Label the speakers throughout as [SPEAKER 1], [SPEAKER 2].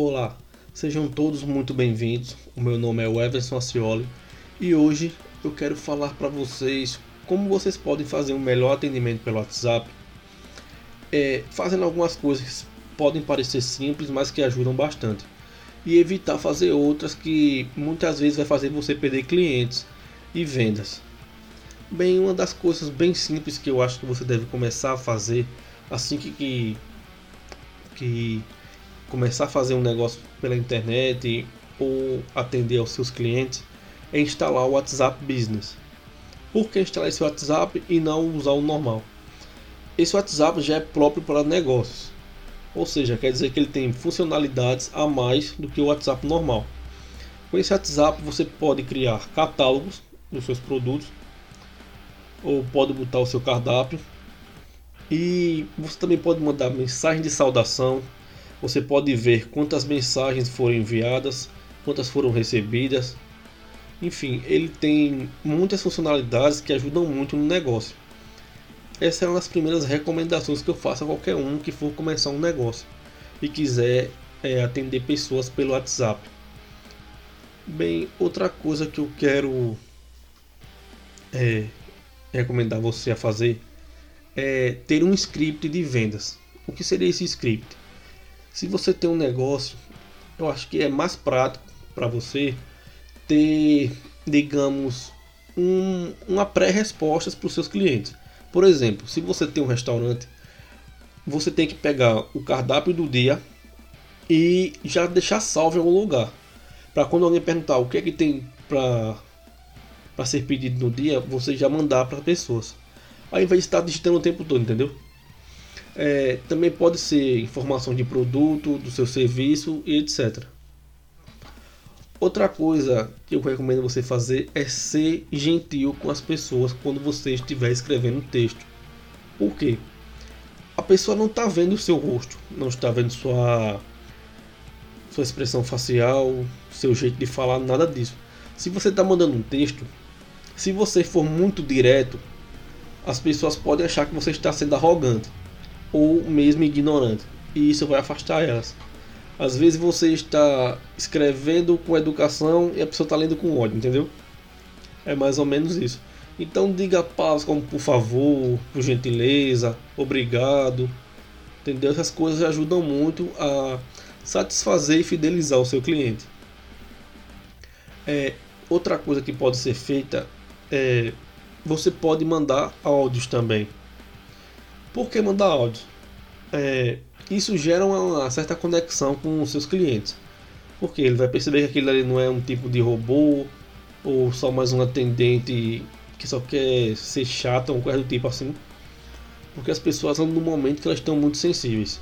[SPEAKER 1] Olá, sejam todos muito bem-vindos. O meu nome é Everson Acioli e hoje eu quero falar para vocês como vocês podem fazer um melhor atendimento pelo WhatsApp, é, fazendo algumas coisas que podem parecer simples, mas que ajudam bastante, e evitar fazer outras que muitas vezes vai fazer você perder clientes e vendas. Bem, uma das coisas bem simples que eu acho que você deve começar a fazer assim que, que, que começar a fazer um negócio pela internet ou atender aos seus clientes é instalar o WhatsApp Business. Por que instalar esse WhatsApp e não usar o normal? Esse WhatsApp já é próprio para negócios, ou seja, quer dizer que ele tem funcionalidades a mais do que o WhatsApp normal. Com esse WhatsApp você pode criar catálogos dos seus produtos ou pode botar o seu cardápio e você também pode mandar mensagem de saudação, você pode ver quantas mensagens foram enviadas, quantas foram recebidas. Enfim, ele tem muitas funcionalidades que ajudam muito no negócio. Essa é uma das primeiras recomendações que eu faço a qualquer um que for começar um negócio e quiser é, atender pessoas pelo WhatsApp. Bem, outra coisa que eu quero é, recomendar você a fazer é ter um script de vendas. O que seria esse script? Se você tem um negócio, eu acho que é mais prático para você ter, digamos, um, uma pré-resposta para os seus clientes. Por exemplo, se você tem um restaurante, você tem que pegar o cardápio do dia e já deixar salvo em algum lugar. Para quando alguém perguntar o que é que tem para ser pedido no dia, você já mandar para as pessoas. Invés de estar digitando o tempo todo, entendeu? É, também pode ser informação de produto, do seu serviço e etc. Outra coisa que eu recomendo você fazer é ser gentil com as pessoas quando você estiver escrevendo um texto. Por quê? A pessoa não está vendo o seu rosto, não está vendo sua, sua expressão facial, seu jeito de falar, nada disso. Se você está mandando um texto, se você for muito direto, as pessoas podem achar que você está sendo arrogante ou mesmo ignorante, e isso vai afastar elas. Às vezes você está escrevendo com educação e a pessoa está lendo com ódio, entendeu? É mais ou menos isso. Então diga palavras como por favor, por gentileza, obrigado. Entendeu? Essas coisas ajudam muito a satisfazer e fidelizar o seu cliente. É, outra coisa que pode ser feita é você pode mandar áudios também. Por que mandar áudio? É, isso gera uma certa conexão com os seus clientes. Porque ele vai perceber que aquilo ali não é um tipo de robô ou só mais um atendente que só quer ser chato ou coisa do tipo assim. Porque as pessoas no momento que elas estão muito sensíveis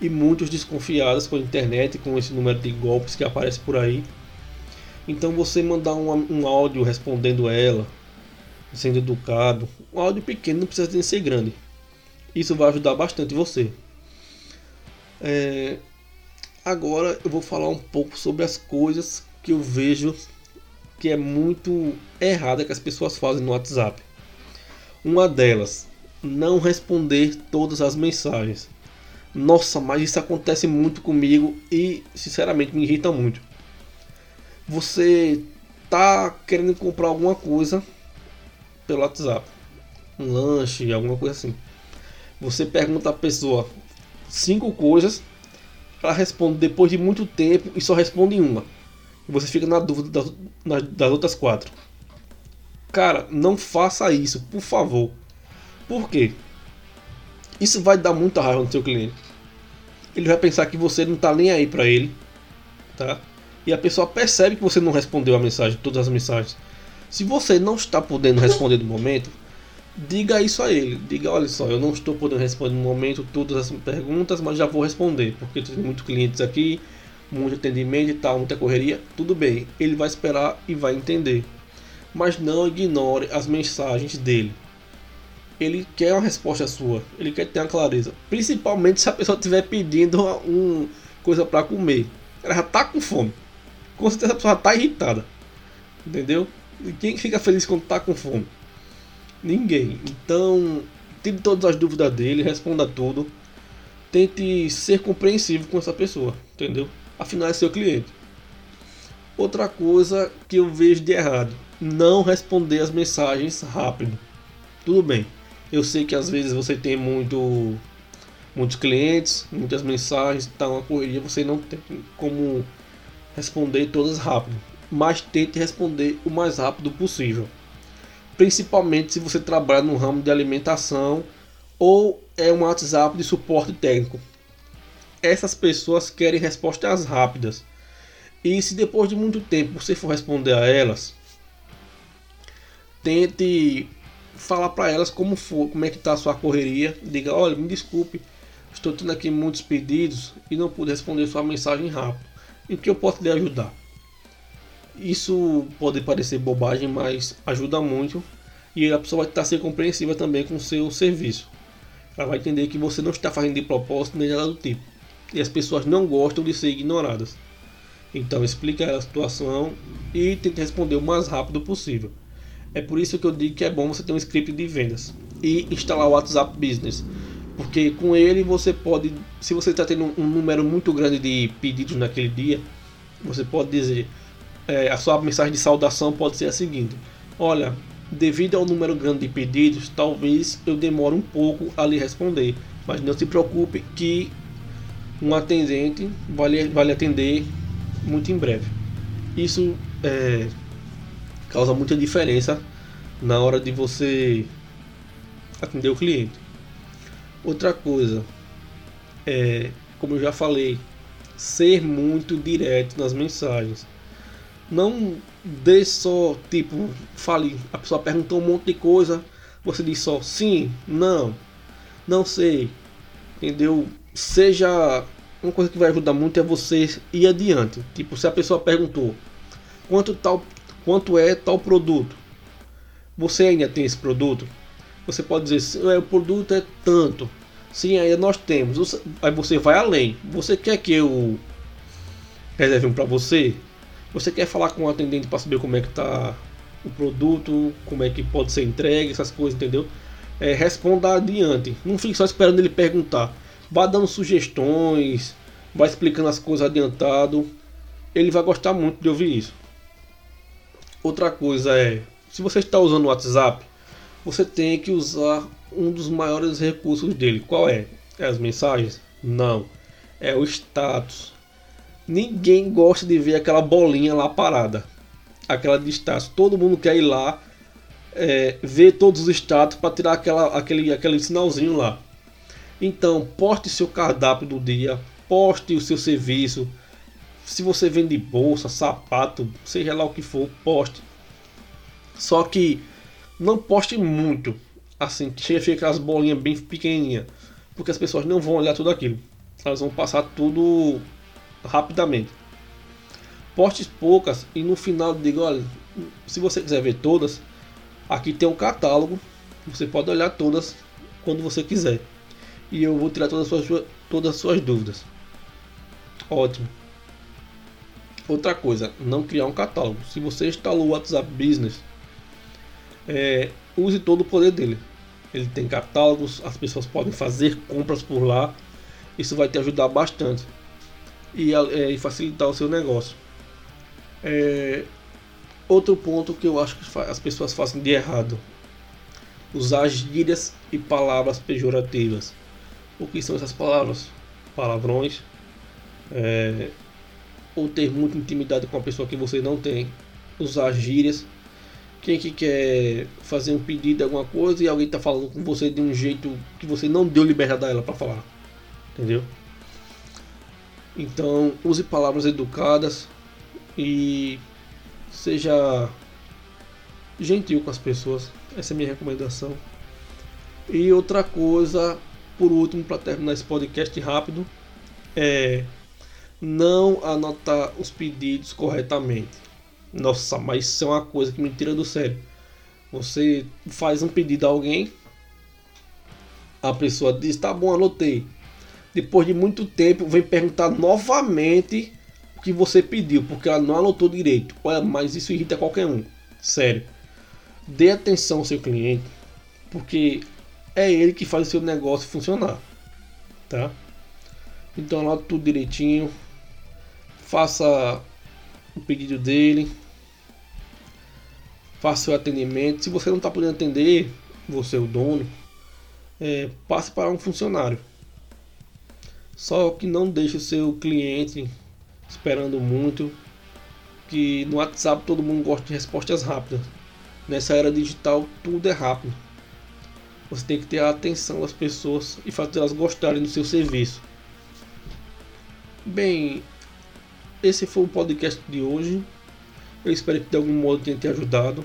[SPEAKER 1] e muitos desconfiadas com a internet, com esse número de golpes que aparece por aí. Então você mandar um, um áudio respondendo ela, sendo educado, um áudio pequeno não precisa ser grande isso vai ajudar bastante você. É, agora eu vou falar um pouco sobre as coisas que eu vejo que é muito errada que as pessoas fazem no WhatsApp. Uma delas, não responder todas as mensagens. Nossa, mas isso acontece muito comigo e sinceramente me irrita muito. Você tá querendo comprar alguma coisa pelo WhatsApp, um lanche, alguma coisa assim. Você pergunta a pessoa cinco coisas, ela responde depois de muito tempo e só responde uma. E você fica na dúvida das, das outras quatro. Cara, não faça isso, por favor. Por quê? Isso vai dar muita raiva no seu cliente. Ele vai pensar que você não está nem aí para ele, tá? E a pessoa percebe que você não respondeu a mensagem, todas as mensagens. Se você não está podendo responder no momento, diga isso a ele. Diga, olha só, eu não estou podendo responder no momento todas as perguntas, mas já vou responder, porque tem muitos clientes aqui, muito atendimento e tal, muita correria. Tudo bem, ele vai esperar e vai entender. Mas não ignore as mensagens dele. Ele quer uma resposta sua, ele quer ter uma clareza. Principalmente se a pessoa estiver pedindo uma coisa para comer. Ela já está com fome. Com certeza a pessoa está irritada. Entendeu? E quem fica feliz quando está com fome? Ninguém. Então, tire todas as dúvidas dele, responda tudo. Tente ser compreensivo com essa pessoa, entendeu? Afinal, é seu cliente. Outra coisa que eu vejo de errado: não responder as mensagens rápido. Tudo bem, eu sei que às vezes você tem muito, muitos clientes, muitas mensagens, está uma correria, você não tem como responder todas rápido, mas tente responder o mais rápido possível. Principalmente se você trabalha no ramo de alimentação ou é um WhatsApp de suporte técnico. Essas pessoas querem respostas rápidas. E se depois de muito tempo você for responder a elas, tente falar para elas como for, como é que tá a sua correria. Diga, olha, me desculpe, estou tendo aqui muitos pedidos e não pude responder sua mensagem rápido. Em que eu posso lhe ajudar? Isso pode parecer bobagem, mas ajuda muito e a pessoa vai estar sendo compreensiva também com o seu serviço. Ela vai entender que você não está fazendo de propósito nem nada do tipo. E as pessoas não gostam de ser ignoradas. Então explica a situação e tente responder o mais rápido possível. É por isso que eu digo que é bom você ter um script de vendas e instalar o WhatsApp Business. Porque com ele você pode, se você está tendo um número muito grande de pedidos naquele dia, você pode dizer, é, a sua mensagem de saudação pode ser a seguinte: Olha, devido ao número grande de pedidos, talvez eu demore um pouco a lhe responder, mas não se preocupe que um atendente vai lhe, vai lhe atender muito em breve. Isso é, causa muita diferença na hora de você atender o cliente. Outra coisa é, como eu já falei, ser muito direto nas mensagens. Não dê só, tipo, fale, a pessoa perguntou um monte de coisa, você diz só sim, não, não sei, entendeu? Seja uma coisa que vai ajudar muito é você ir adiante. Tipo, se a pessoa perguntou quanto tal quanto é tal produto, você ainda tem esse produto? Você pode dizer, é, o produto é tanto. Sim, ainda nós temos. Aí você vai além. Você quer que eu reserve um para você? Você quer falar com o atendente para saber como é que tá o produto, como é que pode ser entregue, essas coisas, entendeu? É, responda adiante. Não fique só esperando ele perguntar. Vá dando sugestões, vá explicando as coisas adiantado. Ele vai gostar muito de ouvir isso. Outra coisa é, se você está usando o WhatsApp, você tem que usar um dos maiores recursos dele. Qual é? É as mensagens? Não. É o status. Ninguém gosta de ver aquela bolinha lá parada. Aquela status. Todo mundo quer ir lá é, ver todos os status para tirar aquela, aquele, aquele sinalzinho lá. Então, poste seu cardápio do dia, poste o seu serviço. Se você vende bolsa, sapato, seja lá o que for, poste. Só que não poste muito, assim, chega fica aquelas bolinhas bem pequenininhas, porque as pessoas não vão olhar tudo aquilo. Elas vão passar tudo rapidamente. Postes poucas e no final diga, olha, se você quiser ver todas, aqui tem um catálogo, você pode olhar todas quando você quiser. E eu vou tirar todas as suas, todas as suas dúvidas. Ótimo. Outra coisa, não criar um catálogo. Se você instalou o WhatsApp Business, é, use todo o poder dele. Ele tem catálogos, as pessoas podem fazer compras por lá. Isso vai te ajudar bastante e, é, e facilitar o seu negócio. É, outro ponto que eu acho que as pessoas fazem de errado: usar gírias e palavras pejorativas. O que são essas palavras? Palavrões. É, ou ter muita intimidade com a pessoa que você não tem. Usar gírias. Quem que quer fazer um pedido alguma coisa e alguém está falando com você de um jeito que você não deu liberdade a ela para falar. Entendeu? Então, use palavras educadas e seja gentil com as pessoas. Essa é a minha recomendação. E outra coisa, por último, para terminar esse podcast rápido, é não anotar os pedidos corretamente. Nossa, mas isso é uma coisa que me tira do sério. Você faz um pedido a alguém, a pessoa diz: tá bom, anotei depois de muito tempo, vem perguntar novamente o que você pediu, porque ela não anotou direito. Olha, mas isso irrita qualquer um. Sério. Dê atenção ao seu cliente, porque é ele que faz o seu negócio funcionar. Tá? Então anota tudo direitinho. faça o pedido dele, faça o atendimento. Se você não está podendo atender, você é o dono, é, passe para um funcionário. Só que não deixe o seu cliente esperando muito, que no WhatsApp todo mundo gosta de respostas rápidas. Nessa era digital tudo é rápido. Você tem que ter a atenção das pessoas e fazer elas gostarem do seu serviço. Bem, esse foi o podcast de hoje. Eu espero que de algum modo tenha te ajudado.